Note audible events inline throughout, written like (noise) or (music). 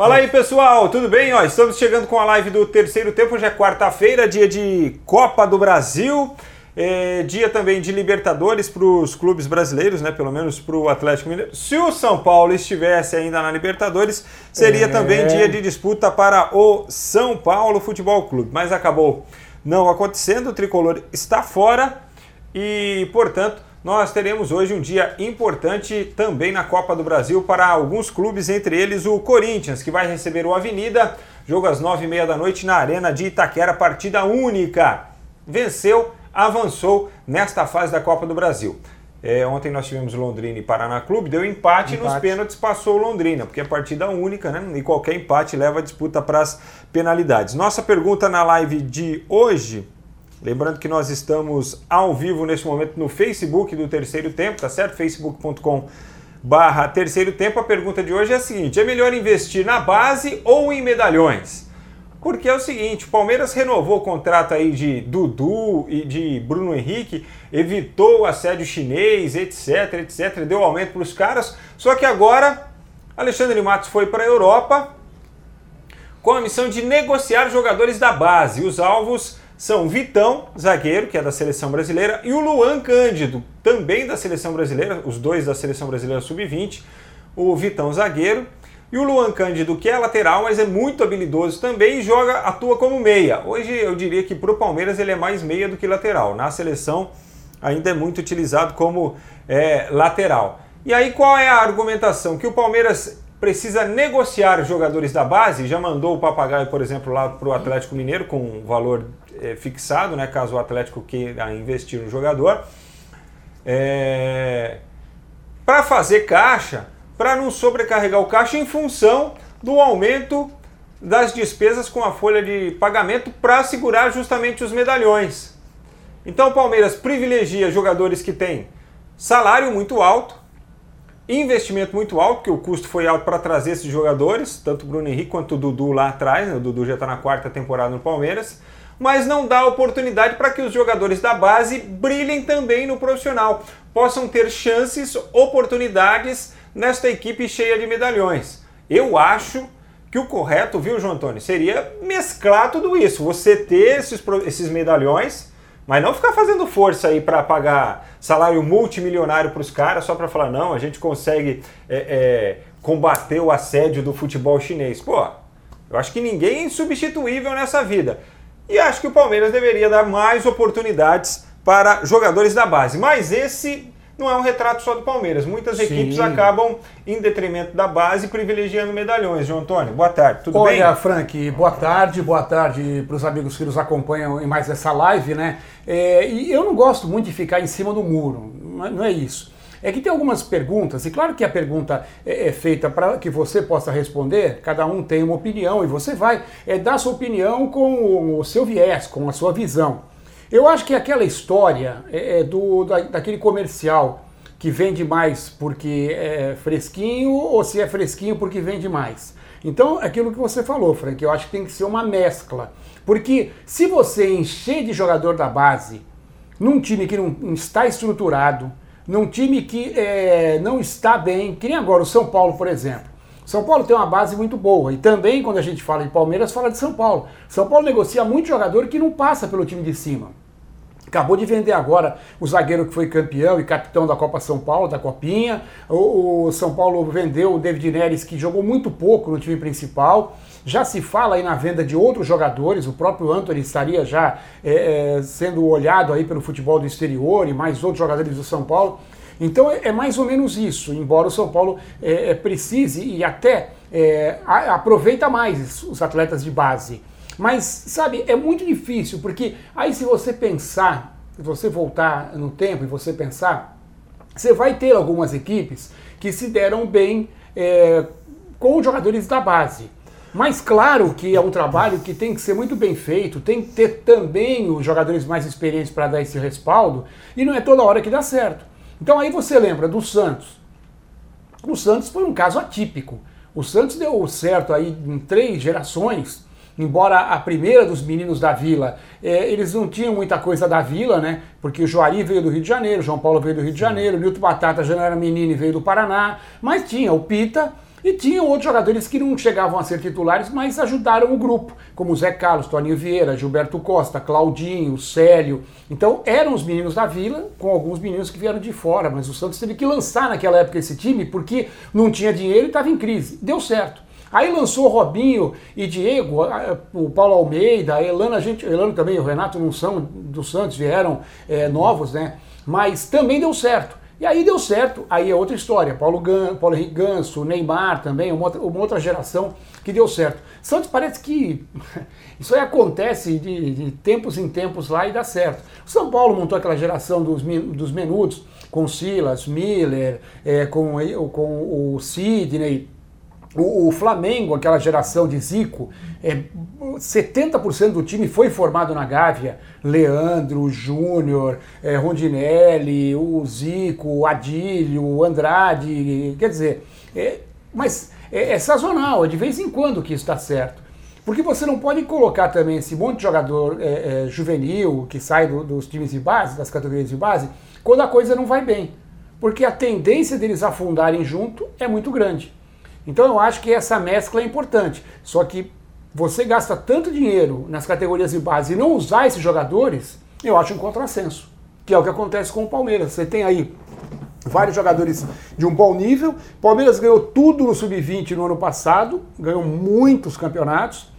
Fala aí pessoal, tudo bem? Ó, estamos chegando com a live do terceiro tempo, hoje é quarta-feira, dia de Copa do Brasil, é, dia também de Libertadores para os clubes brasileiros, né? Pelo menos para o Atlético Mineiro. Se o São Paulo estivesse ainda na Libertadores, seria é... também dia de disputa para o São Paulo Futebol Clube, mas acabou não acontecendo, o tricolor está fora e, portanto, nós teremos hoje um dia importante também na Copa do Brasil para alguns clubes, entre eles o Corinthians, que vai receber o Avenida, jogo às nove e meia da noite na Arena de Itaquera, partida única. Venceu, avançou nesta fase da Copa do Brasil. É, ontem nós tivemos Londrina e Paraná Clube, deu empate, empate. e nos pênaltis passou Londrina, porque é partida única, né? E qualquer empate leva a disputa para as penalidades. Nossa pergunta na live de hoje Lembrando que nós estamos ao vivo neste momento no Facebook do Terceiro Tempo, tá certo? facebook.com barra Terceiro Tempo. A pergunta de hoje é a seguinte, é melhor investir na base ou em medalhões? Porque é o seguinte, o Palmeiras renovou o contrato aí de Dudu e de Bruno Henrique, evitou o assédio chinês, etc, etc, deu aumento para os caras, só que agora Alexandre Matos foi para a Europa com a missão de negociar jogadores da base. Os alvos são Vitão, zagueiro, que é da seleção brasileira, e o Luan Cândido, também da seleção brasileira, os dois da seleção brasileira sub-20, o Vitão zagueiro, e o Luan Cândido, que é lateral, mas é muito habilidoso também e joga, atua como meia. Hoje eu diria que para o Palmeiras ele é mais meia do que lateral. Na seleção ainda é muito utilizado como é, lateral. E aí qual é a argumentação? Que o Palmeiras precisa negociar jogadores da base, já mandou o Papagaio, por exemplo, lá para o Atlético Mineiro com um valor é, fixado, né, caso o Atlético queira investir no jogador, é, para fazer caixa, para não sobrecarregar o caixa em função do aumento das despesas com a folha de pagamento para segurar justamente os medalhões. Então o Palmeiras privilegia jogadores que têm salário muito alto, investimento muito alto, porque o custo foi alto para trazer esses jogadores, tanto o Bruno Henrique quanto o Dudu lá atrás, né? o Dudu já está na quarta temporada no Palmeiras, mas não dá oportunidade para que os jogadores da base brilhem também no profissional, possam ter chances, oportunidades nesta equipe cheia de medalhões. Eu acho que o correto, viu, João Antônio, seria mesclar tudo isso, você ter esses, esses medalhões mas não ficar fazendo força aí para pagar salário multimilionário para os caras só para falar, não, a gente consegue é, é, combater o assédio do futebol chinês. Pô, eu acho que ninguém é insubstituível nessa vida. E acho que o Palmeiras deveria dar mais oportunidades para jogadores da base. Mas esse não é um retrato só do Palmeiras. Muitas Sim. equipes acabam, em detrimento da base, privilegiando medalhões. João Antônio, boa tarde, tudo Olha, bem? Olha, Frank, boa tarde, boa tarde para os amigos que nos acompanham em mais essa live, né? É, e eu não gosto muito de ficar em cima do muro, não é isso. É que tem algumas perguntas, e claro que a pergunta é, é feita para que você possa responder, cada um tem uma opinião, e você vai é, dar sua opinião com o seu viés, com a sua visão. Eu acho que aquela história é, é, do, da, daquele comercial que vende mais porque é fresquinho ou se é fresquinho porque vende mais. Então, aquilo que você falou, Frank, eu acho que tem que ser uma mescla. Porque se você encher de jogador da base num time que não está estruturado, num time que é, não está bem, que nem agora o São Paulo, por exemplo. São Paulo tem uma base muito boa. E também, quando a gente fala de Palmeiras, fala de São Paulo. São Paulo negocia muito jogador que não passa pelo time de cima. Acabou de vender agora o zagueiro que foi campeão e capitão da Copa São Paulo, da Copinha. O, São Paulo vendeu o David Neres, que jogou muito pouco no time principal. Já se fala aí na venda de outros jogadores, o próprio Anthony estaria já é, é, sendo olhado aí pelo futebol do exterior e mais outros jogadores do São Paulo. Então é, é mais ou menos isso, embora o São Paulo é, é precise e até é, aproveita mais os atletas de base. Mas, sabe, é muito difícil, porque aí se você pensar, se você voltar no tempo e você pensar, você vai ter algumas equipes que se deram bem é, com os jogadores da base. Mas claro que é um trabalho que tem que ser muito bem feito, tem que ter também os jogadores mais experientes para dar esse respaldo, e não é toda hora que dá certo. Então aí você lembra do Santos. O Santos foi um caso atípico. O Santos deu certo aí em três gerações, embora a primeira dos meninos da Vila, é, eles não tinham muita coisa da Vila, né? Porque o Juari veio do Rio de Janeiro, o João Paulo veio do Rio de Janeiro, o Nilton Batata já não era menino e veio do Paraná, mas tinha o Pita, E tinham outros jogadores que não chegavam a ser titulares, mas ajudaram o grupo, como Zé Carlos, Toninho Vieira, Gilberto Costa, Claudinho, Célio. Então eram os meninos da vila, com alguns meninos que vieram de fora, mas o Santos teve que lançar naquela época esse time porque não tinha dinheiro e estava em crise. Deu certo. Aí lançou Robinho e Diego, o Paulo Almeida, a Elana, a gente, Elano também, o Renato não são do Santos, vieram é, novos, né? Mas também deu certo. E aí deu certo, aí é outra história. Paulo, Gan, Paulo Henrique Ganso, Neymar também, uma outra, uma outra geração que deu certo. Santos parece que (laughs) isso aí acontece de, de, tempos em tempos lá e dá certo. O São Paulo montou aquela geração dos, dos menudos, com Silas, Miller, é, com, com o Sidney, o, o, Flamengo, aquela geração de Zico, é, 70% do time foi formado na Gávea. Leandro, Júnior, é, Rondinelli, o Zico, o Adílio, o Andrade. Quer dizer, é, mas é, é, sazonal, é de vez em quando que isso está certo. Porque você não pode colocar também esse monte de jogador é, é, juvenil que sai do, dos times de base, das categorias de base, quando a coisa não vai bem. Porque a tendência deles afundarem junto é muito grande. Então eu acho que essa mescla é importante. Só que você gasta tanto dinheiro nas categorias de base e não usar esses jogadores, eu acho um contrassenso. Que é o que acontece com o Palmeiras. Você tem aí vários jogadores de um bom nível. Palmeiras ganhou tudo no sub-20 no ano passado, ganhou muitos campeonatos,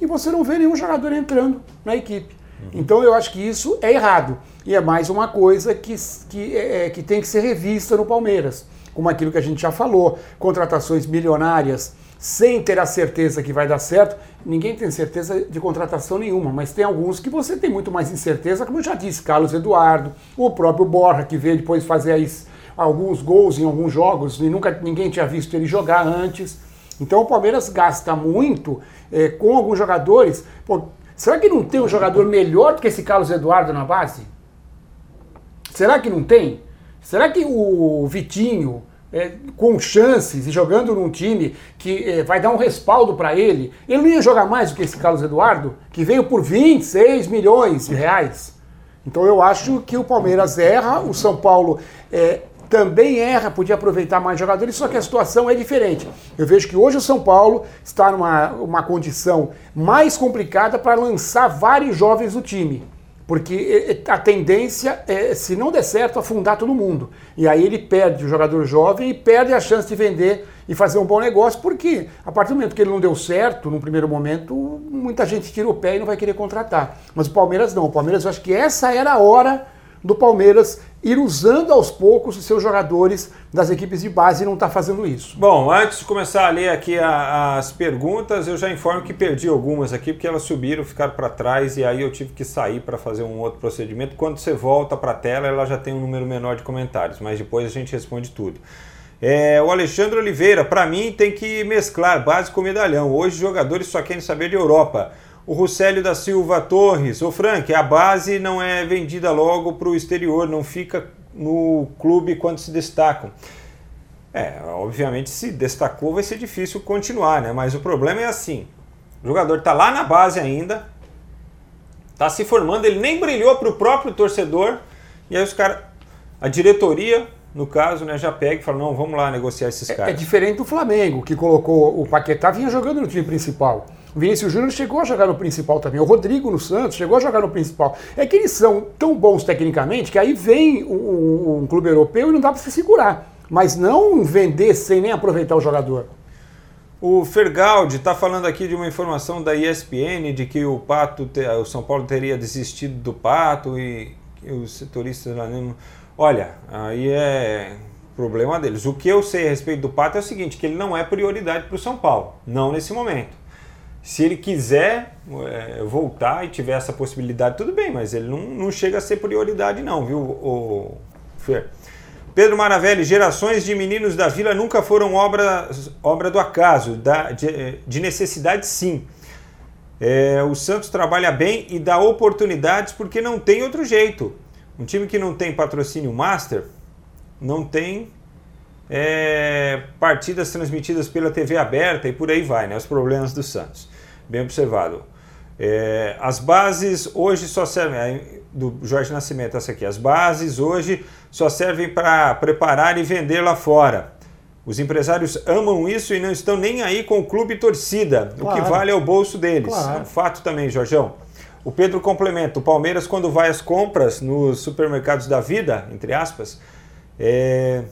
e você não vê nenhum jogador entrando na equipe. Então eu acho que isso é errado. E é mais uma coisa que, que, é, é que tem que ser revista no Palmeiras como aquilo que a gente já falou, contratações milionárias sem ter a certeza que vai dar certo. Ninguém tem certeza de contratação nenhuma, mas tem alguns que você tem muito mais incerteza, como eu já disse, Carlos Eduardo, o próprio Borja, que veio depois fazer alguns gols em alguns jogos e nunca ninguém tinha visto ele jogar antes. Então o Palmeiras gasta muito é, com alguns jogadores. Pô, será que não tem um jogador melhor do que esse Carlos Eduardo na base? Será que não tem? Será que o Vitinho, é, com chances e jogando num time que é, vai dar um respaldo para ele, ele não ia jogar mais do que esse Carlos Eduardo, que veio por 26 milhões de reais? Então eu acho que o Palmeiras erra, o São Paulo é, também erra, podia aproveitar mais jogadores, só que a situação é diferente. Eu vejo que hoje o São Paulo está numa uma condição mais complicada para lançar vários jovens do time. Porque a tendência é, se não der certo, afundar todo mundo. E aí ele perde o jogador jovem e perde a chance de vender e fazer um bom negócio, porque a partir do momento que ele não deu certo, no primeiro momento, muita gente tira o pé e não vai querer contratar. Mas o Palmeiras não. O Palmeiras, eu acho que essa era a hora do Palmeiras ir usando aos poucos os seus jogadores das equipes de base e não está fazendo isso. Bom, antes de começar a ler aqui a, as perguntas, eu já informo que perdi algumas aqui porque elas subiram, ficaram para trás e aí eu tive que sair para fazer um outro procedimento. Quando você volta para a tela, ela já tem um número menor de comentários, mas depois a gente responde tudo. É, o Alexandre Oliveira, para mim tem que mesclar base com medalhão. Hoje os jogadores só querem saber de Europa. O Rucélio da Silva Torres, o Frank, a base não é vendida logo para o exterior, não fica no clube quando se destacam. É, obviamente se destacou vai ser difícil continuar, né? Mas o problema é assim, o jogador está lá na base ainda, está se formando, ele nem brilhou para o próprio torcedor, e aí os caras, a diretoria, no caso, né, já pega e fala, não, vamos lá negociar esses caras. É, é diferente do Flamengo, que colocou o Paquetá, vinha jogando no time principal. Vinícius Júnior chegou a jogar no principal também. O Rodrigo no Santos chegou a jogar no principal. É que eles são tão bons tecnicamente que aí vem um, um clube europeu e não dá para se segurar. Mas não vender sem nem aproveitar o jogador. O Fergaldi está falando aqui de uma informação da ESPN de que o Pato, o São Paulo teria desistido do Pato e os setoristas lá mesmo. Olha, aí é problema deles. O que eu sei a respeito do Pato é o seguinte, que ele não é prioridade para o São Paulo, não nesse momento. Se ele quiser é, voltar e tiver essa possibilidade, tudo bem, mas ele não, não chega a ser prioridade, não, viu, o, Fer? Pedro Maravelli, gerações de meninos da vila nunca foram obra, obra do acaso, da, de, de necessidade sim. É, o Santos trabalha bem e dá oportunidades porque não tem outro jeito. Um time que não tem patrocínio master não tem é, partidas transmitidas pela TV aberta e por aí vai, né? Os problemas do Santos. Bem observado. É, as bases hoje só servem, do Jorge Nascimento, essa aqui, as bases hoje só servem para preparar e vender lá fora. Os empresários amam isso e não estão nem aí com o clube e torcida. Claro. O que vale é o bolso deles. Claro. É um fato também, Jorjão. O Pedro complementa: o Palmeiras, quando vai às compras nos supermercados da vida, entre aspas, é...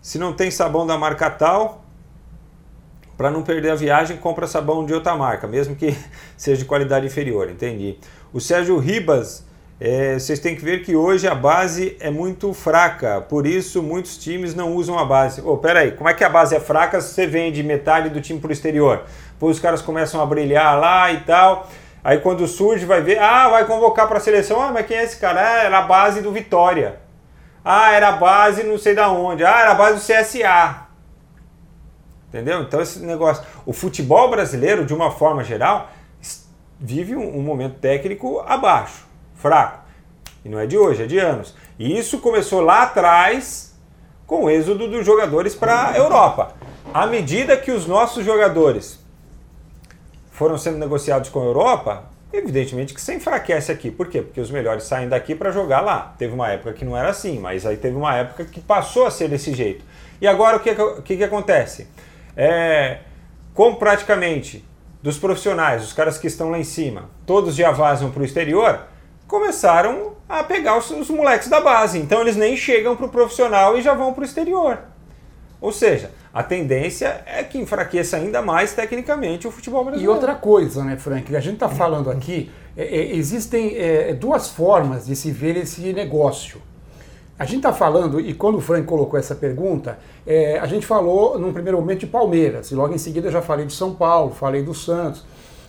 se não tem sabão da marca tal, para não perder a viagem, compra sabão de outra marca, mesmo que (laughs) seja de qualidade inferior. Entendi. O Sérgio Ribas é, vocês têm que ver que hoje a base é muito fraca, por isso muitos times não usam a base. Ô, oh, peraí, como é que a base é fraca se você vende metade do time para o exterior? Depois os caras começam a brilhar lá e tal. Aí quando surge, vai ver, ah, vai convocar para a seleção. Ah, mas quem é esse cara? Ah, era a base do Vitória. Ah, era a base não sei da onde. Ah, era a base do CSA. Entendeu? Então esse negócio. O futebol brasileiro, de uma forma geral, vive um, um momento técnico abaixo fraco. E não é de hoje, é de anos. E isso começou lá atrás com o êxodo dos jogadores para a Europa. À medida que os nossos jogadores foram sendo negociados com a Europa, evidentemente que se enfraquece aqui. Por quê? Porque os melhores saem daqui para jogar lá. Teve uma época que não era assim, mas aí teve uma época que passou a ser desse jeito. E agora o que, que, que acontece? É, como praticamente dos profissionais, os caras que estão lá em cima, todos já vazam para o exterior, começaram a pegar os, os moleques da base. Então eles nem chegam para o profissional e já vão para o exterior. Ou seja, a tendência é que enfraqueça ainda mais tecnicamente o futebol brasileiro. E outra coisa, né, Frank? A gente está falando aqui, é, é, existem é, duas formas de se ver esse negócio. A gente está falando, e quando o Frank colocou essa pergunta, é, a gente falou num primeiro momento de Palmeiras, e logo em seguida eu já falei de São Paulo, falei do Santos.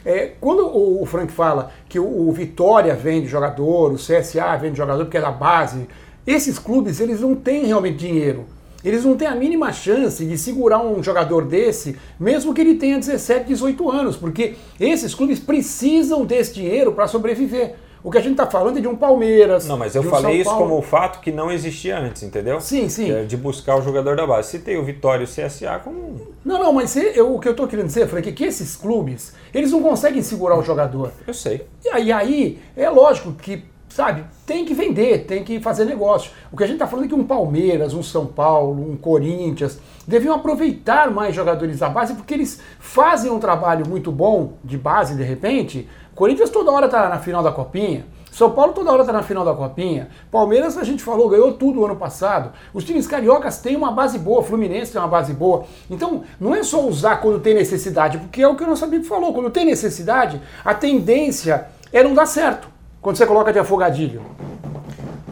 É, quando o, o, Frank fala que o, o, Vitória vende jogador, o CSA vende jogador porque é da base, esses clubes eles não têm realmente dinheiro. Eles não têm a mínima chance de segurar um jogador desse, mesmo que ele tenha 17, 18 anos, porque esses clubes precisam desse dinheiro para sobreviver. O que a gente está falando é de um Palmeiras. Não, mas eu um falei isso como um fato que não existia antes, entendeu? Sim, sim. É de buscar o jogador da base. Se tem o Vitória e o CSA como. Não, não, mas eu, o que eu estou querendo dizer, Frank, é que esses clubes, eles não conseguem segurar o jogador. Eu sei. E aí, aí é lógico que sabe, tem que vender, tem que fazer negócio. O que a gente está falando é que um Palmeiras, um São Paulo, um Corinthians deviam aproveitar mais jogadores da base porque eles fazem um trabalho muito bom de base de repente Corinthians toda hora tá na final da Copinha. São Paulo toda hora tá na final da Copinha. Palmeiras, a gente falou, ganhou tudo ano passado. Os times cariocas têm uma base boa, Fluminense tem uma base boa. Então, não é só usar quando tem necessidade, porque é o que o nosso amigo falou. Quando tem necessidade, a tendência é não dar certo. Quando você coloca de afogadilho.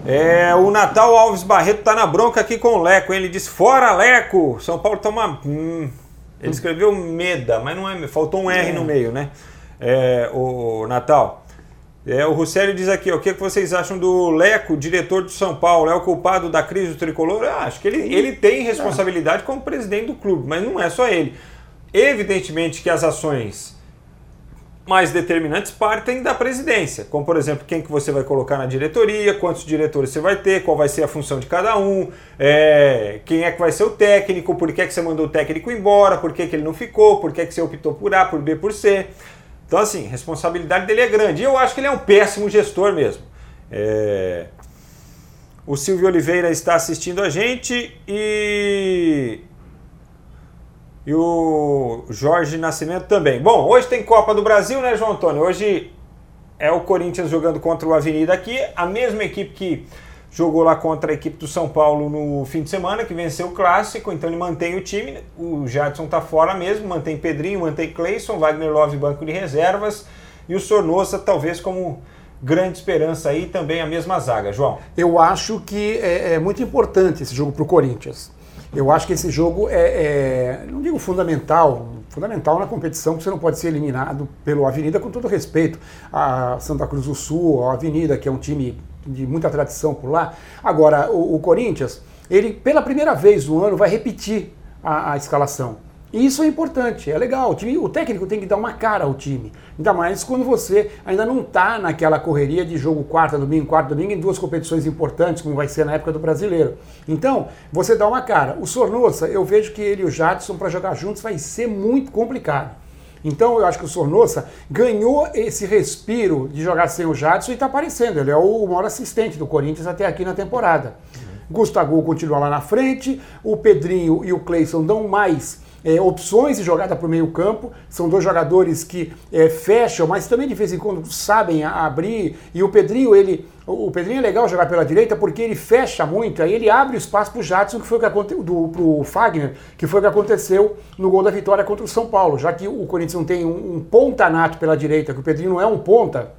É, o Natal Alves Barreto tá na bronca aqui com o Leco. Ele diz: Fora Leco! São Paulo toma. Hum. Ele escreveu Meda, mas não é. Faltou um R é. no meio, né? É, o Natal. É, o Russelli diz aqui, ó, o que, vocês acham do Leco, diretor do São Paulo? É o culpado da crise do tricolor? Eu acho que ele, ele tem responsabilidade como presidente do clube, mas não é só ele. Evidentemente que as ações mais determinantes partem da presidência, como por exemplo, quem que você vai colocar na diretoria, quantos diretores você vai ter, qual vai ser a função de cada um, é, quem é que vai ser o técnico, por que, que você mandou o técnico embora, por que, que ele não ficou, por que, que você optou por A, por B, por C. Então, assim, responsabilidade dele é grande. E eu acho que ele é um péssimo gestor mesmo. É... O Silvio Oliveira está assistindo a gente e. E o Jorge Nascimento também. Bom, hoje tem Copa do Brasil, né, João Antônio? Hoje é o Corinthians jogando contra o Avenida aqui, a mesma equipe que jogou lá contra a equipe do São Paulo no fim de semana, que venceu o clássico, então ele mantém o time. O Jadson tá fora mesmo, mantém Pedrinho, mantém Cleison, Wagner Love banco de reservas e o Sornosa talvez como grande esperança aí também a mesma zaga, João. Eu acho que é, é muito importante esse jogo para o Corinthians. Eu acho que esse jogo é, é, não digo fundamental, fundamental na competição, porque você não pode ser eliminado pelo Avenida, com todo respeito a Santa Cruz do Sul, a Avenida, que é um time de muita tradição por lá. Agora, o, o Corinthians, ele pela primeira vez no ano vai repetir a, a escalação. E isso é importante, é legal. O, time, o, técnico tem que dar uma cara ao time. Ainda mais quando você ainda não está naquela correria de jogo quarta, domingo, quarta, domingo, em duas competições importantes, como vai ser na época do brasileiro. Então, você dá uma cara. O Sornosa, eu vejo que ele e o Jadson para jogar juntos vai ser muito complicado. Então eu acho que o Sornosa ganhou esse respiro de jogar sem o Jadson e está aparecendo. Ele é o maior assistente do Corinthians até aqui na temporada. Gustavo continua lá na frente, o Pedrinho e o Cleison dão mais é, opções de jogada para o meio campo. São dois jogadores que é, fecham, mas também de vez em quando sabem abrir. E o Pedrinho, ele. O Pedrinho é legal jogar pela direita porque ele fecha muito, aí ele abre espaço para o Jadson, que foi o que aconteceu, para o Fagner, que foi o que aconteceu no gol da vitória contra o São Paulo. Já que o Corinthians não tem um, um ponta nato pela direita, que o Pedrinho não é um ponta,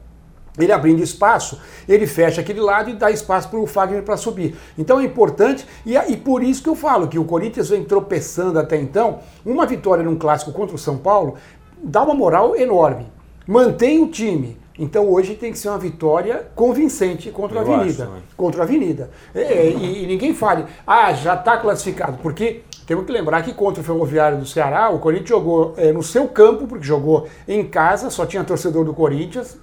ele abrindo espaço, ele fecha aquele lado e dá espaço para o Fagner para subir. Então é importante, e, e por isso que eu falo que o Corinthians vem tropeçando até então. Uma vitória num clássico contra o São Paulo dá uma moral enorme. Mantém o time. Então hoje tem que ser uma vitória convincente contra a Avenida. Acho, contra a Avenida. É, é, e, e, ninguém fale, ah, já está classificado, porque temos que lembrar que contra o Ferroviário do Ceará, o Corinthians jogou é, no seu campo, porque jogou em casa, só tinha torcedor do Corinthians,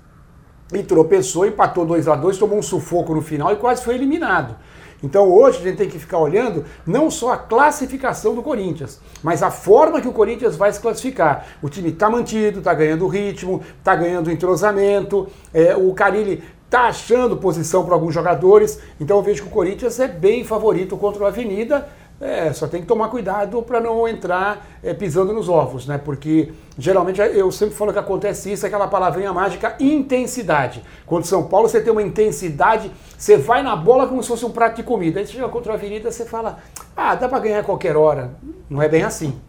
e tropeçou, empatou 2 a 2 tomou um sufoco no final e quase foi eliminado. Então hoje a gente tem que ficar olhando não só a classificação do Corinthians, mas a forma que o Corinthians vai se classificar. O time está mantido, está ganhando ritmo, está ganhando entrosamento, é, o Carilli está achando posição para alguns jogadores, então eu vejo que o Corinthians é bem favorito contra o Avenida é, só tem que tomar cuidado para não entrar é, pisando nos ovos, né? Porque geralmente eu sempre falo que acontece isso, aquela palavrinha mágica, intensidade. Contra São Paulo você tem uma intensidade, você vai na bola como se fosse um prato de comida. Aí você chega contra a Avenida, você fala, ah, dá para ganhar a qualquer hora. Não é bem assim.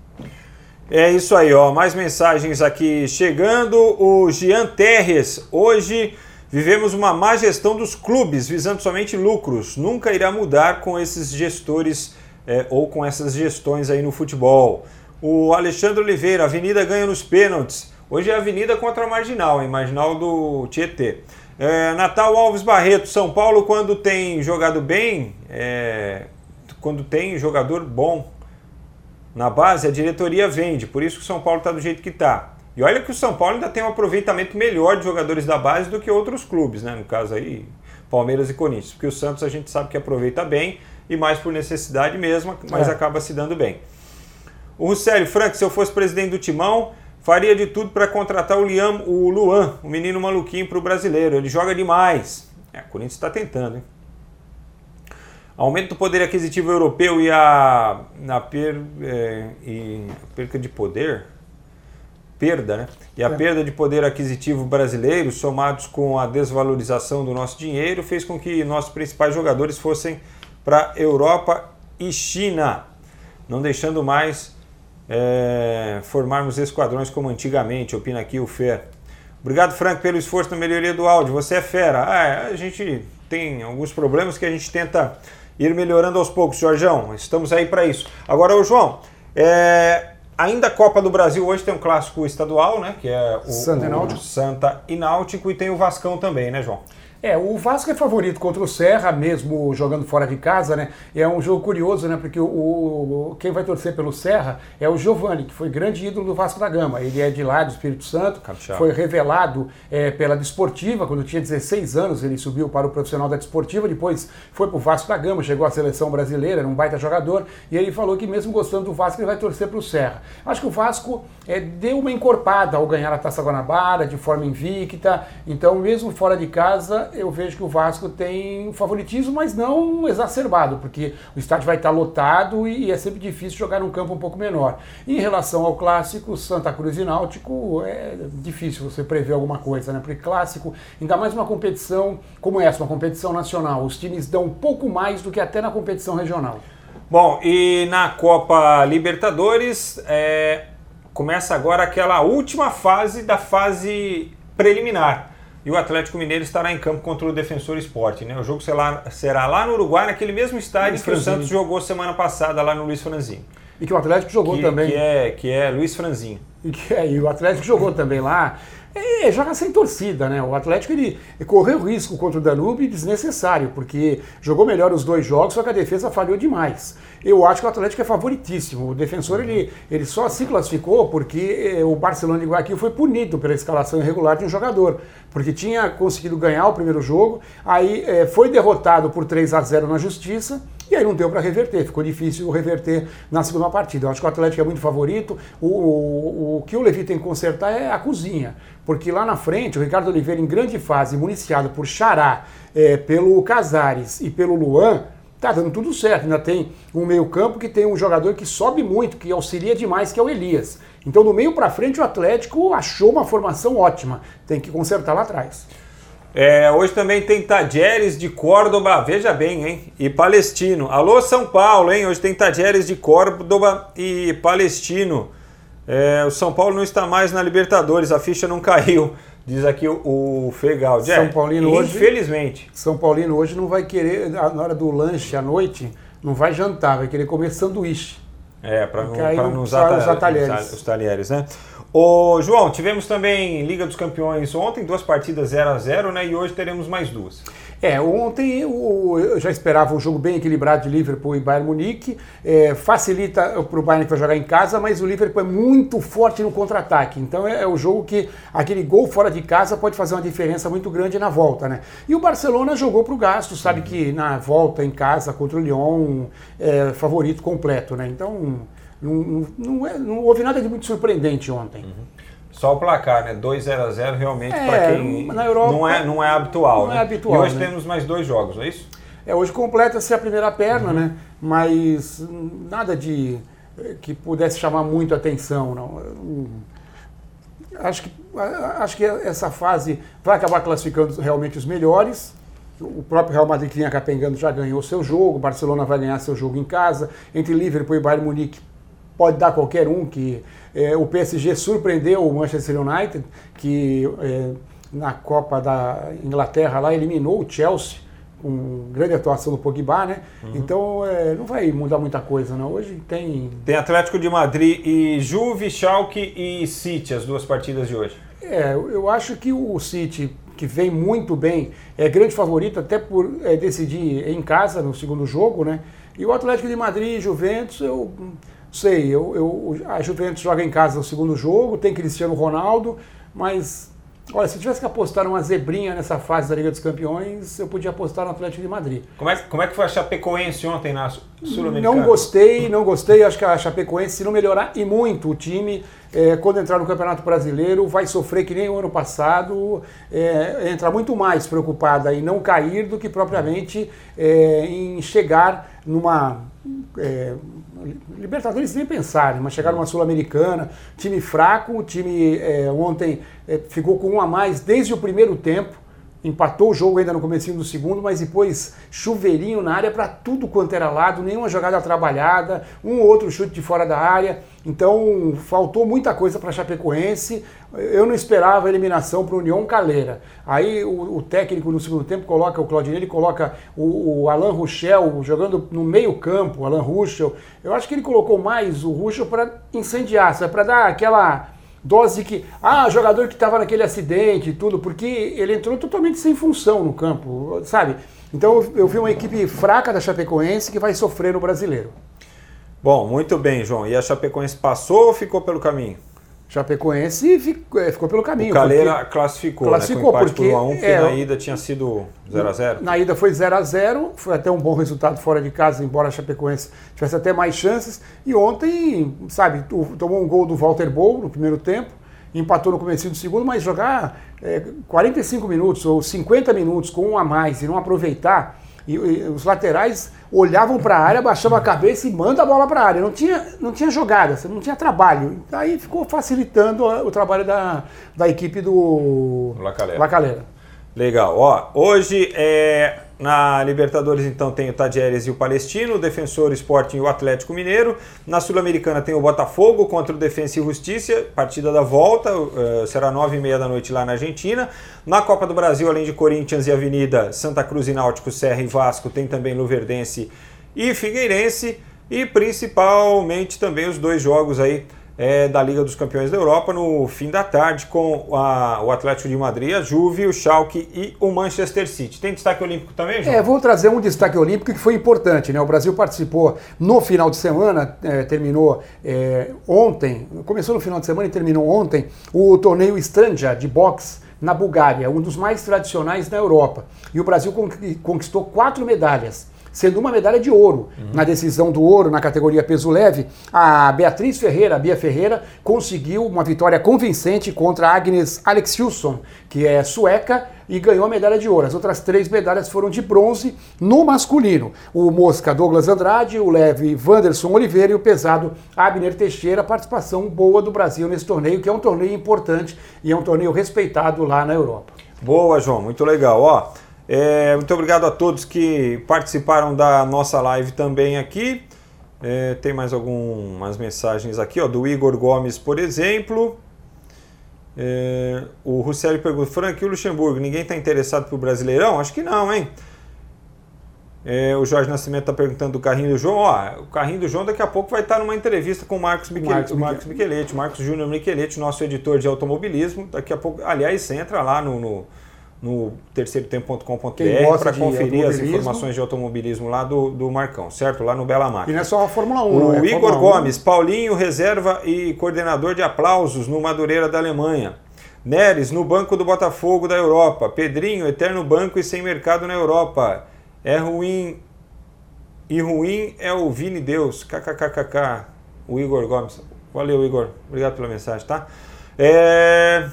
É isso aí, ó. Mais mensagens aqui chegando. O Jean Terres, hoje vivemos uma má gestão dos clubes, visando somente lucros. Nunca irá mudar com esses gestores é, ou com essas gestões aí no futebol. O Alexandre Oliveira, Avenida ganha nos pênaltis. Hoje é Avenida contra a Marginal, em Marginal do Tietê. É, Natal Alves Barreto, São Paulo, quando tem jogado bem, é, quando tem jogador bom na base, a diretoria vende. Por isso que o São Paulo está do jeito que está. E olha que o São Paulo ainda tem um aproveitamento melhor de jogadores da base do que outros clubes, né? No caso aí, Palmeiras e Corinthians. Porque o Santos a gente sabe que aproveita bem e mais por necessidade mesmo, mas é. acaba se dando bem. O Russelli, Frank, se eu fosse presidente do Timão, faria de tudo para contratar o, Liam, o Luan, o menino maluquinho, para o brasileiro. Ele joga demais. É, o Corinthians está tentando, hein? Aumento do poder aquisitivo europeu e a, na per, é, e perca de poder, perda, né? E a é. perda de poder aquisitivo brasileiro, somados com a desvalorização do nosso dinheiro, fez com que nossos principais jogadores fossem para Europa e China, não deixando mais é, formarmos esquadrões como antigamente, opina aqui o Fer. Obrigado, Frank, pelo esforço na melhoria do áudio. Você é fera. Ah, é, a gente tem alguns problemas que a gente tenta ir melhorando aos poucos, Jorjão. Estamos aí para isso. Agora, ô João, é, ainda a Copa do Brasil hoje tem um clássico estadual, né? Que é o Santa e Náutico. Santa e Náutico e tem o Vascão também, né, João? É, o Vasco é favorito contra o Serra, mesmo jogando fora de casa, né? É um jogo curioso, né? Porque o, o quem vai torcer pelo Serra é o Giovani, que foi grande ídolo do Vasco da Gama. Ele é de lá do Espírito Santo, Capixaba. foi revelado é, pela Desportiva, quando tinha 16 anos, ele subiu para o profissional da Desportiva, depois foi para o Vasco da Gama, chegou à seleção brasileira, era um baita jogador, e ele falou que mesmo gostando do Vasco, ele vai torcer para o Serra. Acho que o Vasco é, deu uma encorpada ao ganhar a Taça Guanabara, de forma invicta, então mesmo fora de casa, eu vejo que o Vasco tem um favoritismo, mas não exacerbado, porque o estádio vai estar lotado e é sempre difícil jogar num campo um pouco menor. Em relação ao clássico, Santa Cruz e Náutico, é difícil você prever alguma coisa, né? Porque clássico, ainda mais uma competição como essa, uma competição nacional, os times dão um pouco mais do que até na competição regional. Bom, e na Copa Libertadores, é, começa agora aquela última fase da fase preliminar e o Atlético Mineiro estará em campo contra o Defensor Esporte. Né? O jogo será, será lá no Uruguai, naquele mesmo estádio Luiz que Franzini. o Santos jogou semana passada lá no Luiz Franzinho. E que o Atlético jogou que, também. Que é, que é Luiz Franzinho. E, que é, e o Atlético jogou também lá. É, joga sem torcida, né? O Atlético ele correu risco contra o Danube desnecessário, porque jogou melhor os dois jogos, só que a defesa falhou demais. Eu acho que o Atlético é favoritíssimo. O defensor ele, ele só se classificou porque eh, o Barcelona de Guayaquil foi punido pela escalação irregular de um jogador, porque tinha conseguido ganhar o primeiro jogo, aí é, foi derrotado por 3 a 0 na justiça e aí não deu para reverter, ficou difícil reverter na segunda partida. Eu acho que o Atlético é muito favorito. O, o, o que o Levi tem que consertar é a cozinha, porque lá na frente o Ricardo Oliveira, em grande fase, municiado por Xará, é, pelo Casares e pelo Luan, tá dando tudo certo. Ainda tem um meio-campo que tem um jogador que sobe muito, que auxilia demais, que é o Elias. Então, do meio para frente, o Atlético achou uma formação ótima. Tem que consertar lá atrás. É, hoje também tem Tadieres de Córdoba, veja bem, hein? E Palestino. Alô, São Paulo, hein? Hoje tem Tadieres de Córdoba e Palestino. É, o São Paulo não está mais na Libertadores, a ficha não (laughs) caiu, diz aqui o, o Fegal. São Paulino hoje. Infelizmente. São Paulino hoje não vai querer, na hora do lanche à noite, não vai jantar, vai querer comer sanduíche. É, para não, não, não usar, usar talheres. Os talheres, né? Ô, João, tivemos também Liga dos Campeões ontem, duas partidas 0 a 0 né? E hoje teremos mais duas. É, ontem eu, eu já esperava um jogo bem equilibrado de Liverpool e Bayern Munique. É, facilita para o Bayern que vai jogar em casa, mas o Liverpool é muito forte no contra-ataque. Então é, é, o jogo que aquele gol fora de casa pode fazer uma diferença muito grande na volta, né? E o Barcelona jogou para o gasto, sabe que na volta em casa contra o Lyon é favorito completo, né? Então não, não, é, não houve nada de muito surpreendente ontem. Uhum. Só o placar, né? 2 0 a 0 realmente é, para quem na Europa, não, é, não é habitual. Não é né? é habitual. E hoje né? temos mais dois jogos, é isso? É, hoje completa-se a primeira perna, uhum. né? Mas nada de que pudesse chamar muito atenção, não. Acho que, acho que essa fase vai acabar classificando realmente os melhores. O próprio Real Madrid que vinha capengando já ganhou seu jogo, o Barcelona vai ganhar seu jogo em casa. Entre Liverpool e Bayern Munique pode dar qualquer um que é, o PSG surpreendeu o Manchester United, que é, na Copa da Inglaterra lá eliminou o Chelsea com grande atuação do Pogba, né? Uhum. Então é, não vai mudar muita coisa, não. Hoje tem tem Atlético de Madrid e Juve, Schalke e City as duas partidas de hoje. É, eu acho que o City que vem muito bem é grande favorito até por é, decidir em casa no segundo jogo, né? E o Atlético de Madrid e Juventus eu sei, eu, eu, a Juventus joga em casa no segundo jogo, tem Cristiano Ronaldo, mas olha, se tivesse que apostar uma zebrinha nessa fase da Liga dos Campeões, eu podia apostar no Atlético de Madrid. Como é, como é que foi a Chapecoense ontem na Sul-Americana? Não gostei, não gostei. Acho que a Chapecoense, se não melhorar e muito o time, é, quando entrar no Campeonato Brasileiro, vai sofrer que nem o ano passado, é, entrar muito mais preocupada em não cair do que propriamente é, em chegar numa é, Libertadores nem pensarem, mas chegaram uma Sul-Americana, time fraco, o time é, ontem é, ficou com um a mais desde o primeiro tempo, empatou o jogo ainda no começo do segundo, mas depois chuveirinho na área para tudo quanto era lado, nenhuma jogada trabalhada, um ou outro chute de fora da área. Então faltou muita coisa para Chapecoense. Eu não esperava a eliminação para o União Caleira. Aí o, o, técnico no segundo tempo coloca o Claudinei, ele coloca o, o Alan Ruschel jogando no meio campo, Alan Ruschel. Eu acho que ele colocou mais o Ruschel para incendiar, para dar aquela dose que, ah, jogador que estava naquele acidente e tudo, porque ele entrou totalmente sem função no campo, sabe? Então eu vi uma equipe fraca da Chapecoense que vai sofrer no brasileiro. Bom, muito bem, João. E a Chapecoense passou ou ficou pelo caminho? Chapecoense ficou, é, ficou pelo caminho. O Caleira classificou, classificou né? Com porque por 1 a 1, que é, na ida tinha sido 0 a 0. Na ida foi 0 a 0, foi até um bom resultado fora de casa, embora a Chapecoense tivesse até mais chances. E ontem, sabe, tomou um gol do Walter Bow no primeiro tempo, empatou no começo do segundo, mas jogar é, 45 minutos ou 50 minutos com um a mais e não aproveitar e, e os laterais olhavam para a área, baixavam a cabeça e manda a bola para a área. Não tinha, não tinha jogada, não tinha trabalho. Aí ficou facilitando o trabalho da, da equipe do Lacalera. Lacalera. Legal. Ó, hoje é na Libertadores, então, tem o Tadieres e o Palestino, o Defensor Sporting e o Atlético Mineiro. Na Sul-Americana tem o Botafogo contra o Defensa e Justiça, partida da volta, uh, será nove e meia da noite lá na Argentina. Na Copa do Brasil, além de Corinthians e Avenida, Santa Cruz e Náutico, Serra e Vasco, tem também Luverdense e Figueirense. E principalmente também os dois jogos aí é, da Liga dos Campeões da Europa no fim da tarde com a, o Atlético de Madrid, a Juve, o Schalke e o Manchester City. Tem destaque olímpico também, João? É, vou trazer um destaque olímpico que foi importante. Né? O Brasil participou no final de semana, é, terminou é, ontem, começou no final de semana e terminou ontem, o torneio Stranja de boxe na Bulgária, um dos mais tradicionais da Europa. E o Brasil conquistou quatro medalhas sendo uma medalha de ouro. Uhum. Na decisão do ouro, na categoria peso leve, a Beatriz Ferreira, a Bia Ferreira, conseguiu uma vitória convincente contra a Agnes Alexiusson, que é sueca, e ganhou a medalha de ouro. As outras três medalhas foram de bronze no masculino. O Mosca Douglas Andrade, o leve Wanderson Oliveira e o pesado Abner Teixeira. Participação boa do Brasil nesse torneio, que é um torneio importante e é um torneio respeitado lá na Europa. Boa, João, muito legal. Ó, é, muito obrigado a todos que participaram da nossa live também aqui. É, tem mais algumas mensagens aqui, ó, do Igor Gomes, por exemplo. É, o Russelli pergunta, Frank, e o Luxemburgo, ninguém está interessado pro Brasileirão? Acho que não, hein? É, o Jorge Nascimento está perguntando do carrinho do João. Ó, o carrinho do João daqui a pouco vai estar numa entrevista com o Marcos, Michele, Marcos, Marcos Micheletti, Marcos Júnior Micheletti, nosso editor de automobilismo. Daqui a pouco, aliás, você entra lá no, no no terceirotempo.com.br para conferir as informações de automobilismo lá do, do Marcão, certo? Lá no Bela Máquina. E não é só a Fórmula 1. O é Igor Gomes, Paulinho, reserva e coordenador de aplausos no Madureira da Alemanha. Neres, no banco do Botafogo da Europa. Pedrinho, eterno banco e sem mercado na Europa. É ruim. E ruim é o Vini Deus. KKKKK. O Igor Gomes. Valeu, Igor. Obrigado pela mensagem, tá? É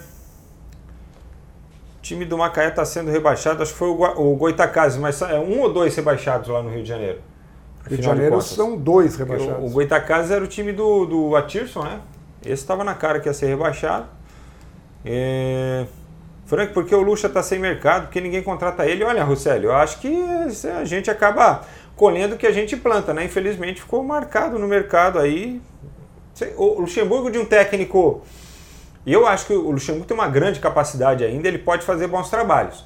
time do Macaé está sendo rebaixado, acho que foi o, Goitacazes, mas é um ou dois rebaixados lá no Rio de Janeiro. Rio de Janeiro de são dois rebaixados. O, o Goitacazes era o time do, do Atirson, né? Esse estava na cara que ia ser rebaixado. É... Frank, porque o Lucha está sem mercado, porque ninguém contrata ele. Olha, Russelli, eu acho que a gente acaba colhendo o que a gente planta, né? Infelizmente ficou marcado no mercado aí. O Luxemburgo de um técnico e eu acho que o Luxemburgo tem uma grande capacidade ainda, ele pode fazer bons trabalhos.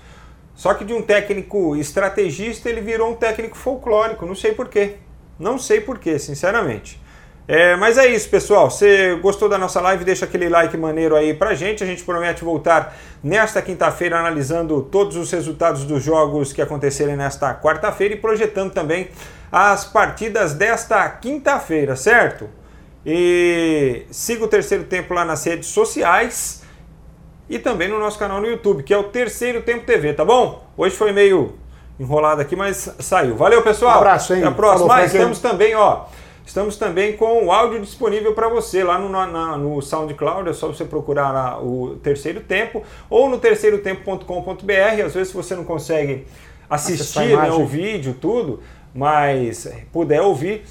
Só que de um técnico estrategista, ele virou um técnico folclórico, não sei porquê. Não sei porquê, sinceramente. É, mas é isso, pessoal. Se gostou da nossa live, deixa aquele like maneiro aí pra gente. A gente promete voltar nesta quinta-feira analisando todos os resultados dos jogos que acontecerem nesta quarta-feira e projetando também as partidas desta quinta-feira, certo? E siga o terceiro tempo lá nas redes sociais e também no nosso canal no YouTube, que é o Terceiro Tempo TV, tá bom? Hoje foi meio enrolado aqui, mas saiu. Valeu, pessoal. Um abraço, hein? Até a próxima. Falou, mas estamos também, ó. Estamos também com o áudio disponível para você lá no, na, no SoundCloud, é só você procurar lá o Terceiro Tempo ou no terceirotempo.com.br. Às vezes você não consegue assistir né, o vídeo, tudo, mas puder ouvir,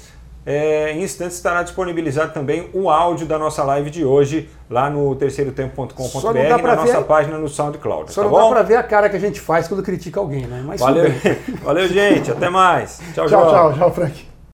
é, em instantes estará disponibilizado também o áudio da nossa live de hoje lá no terceirotempo.com.br e na nossa página no SoundCloud. Só tá não bom? dá para ver a cara que a gente faz quando critica alguém, né? Mas valeu, (laughs) valeu gente. Até mais. Tchau, tchau. Tchau, tchau, Frank.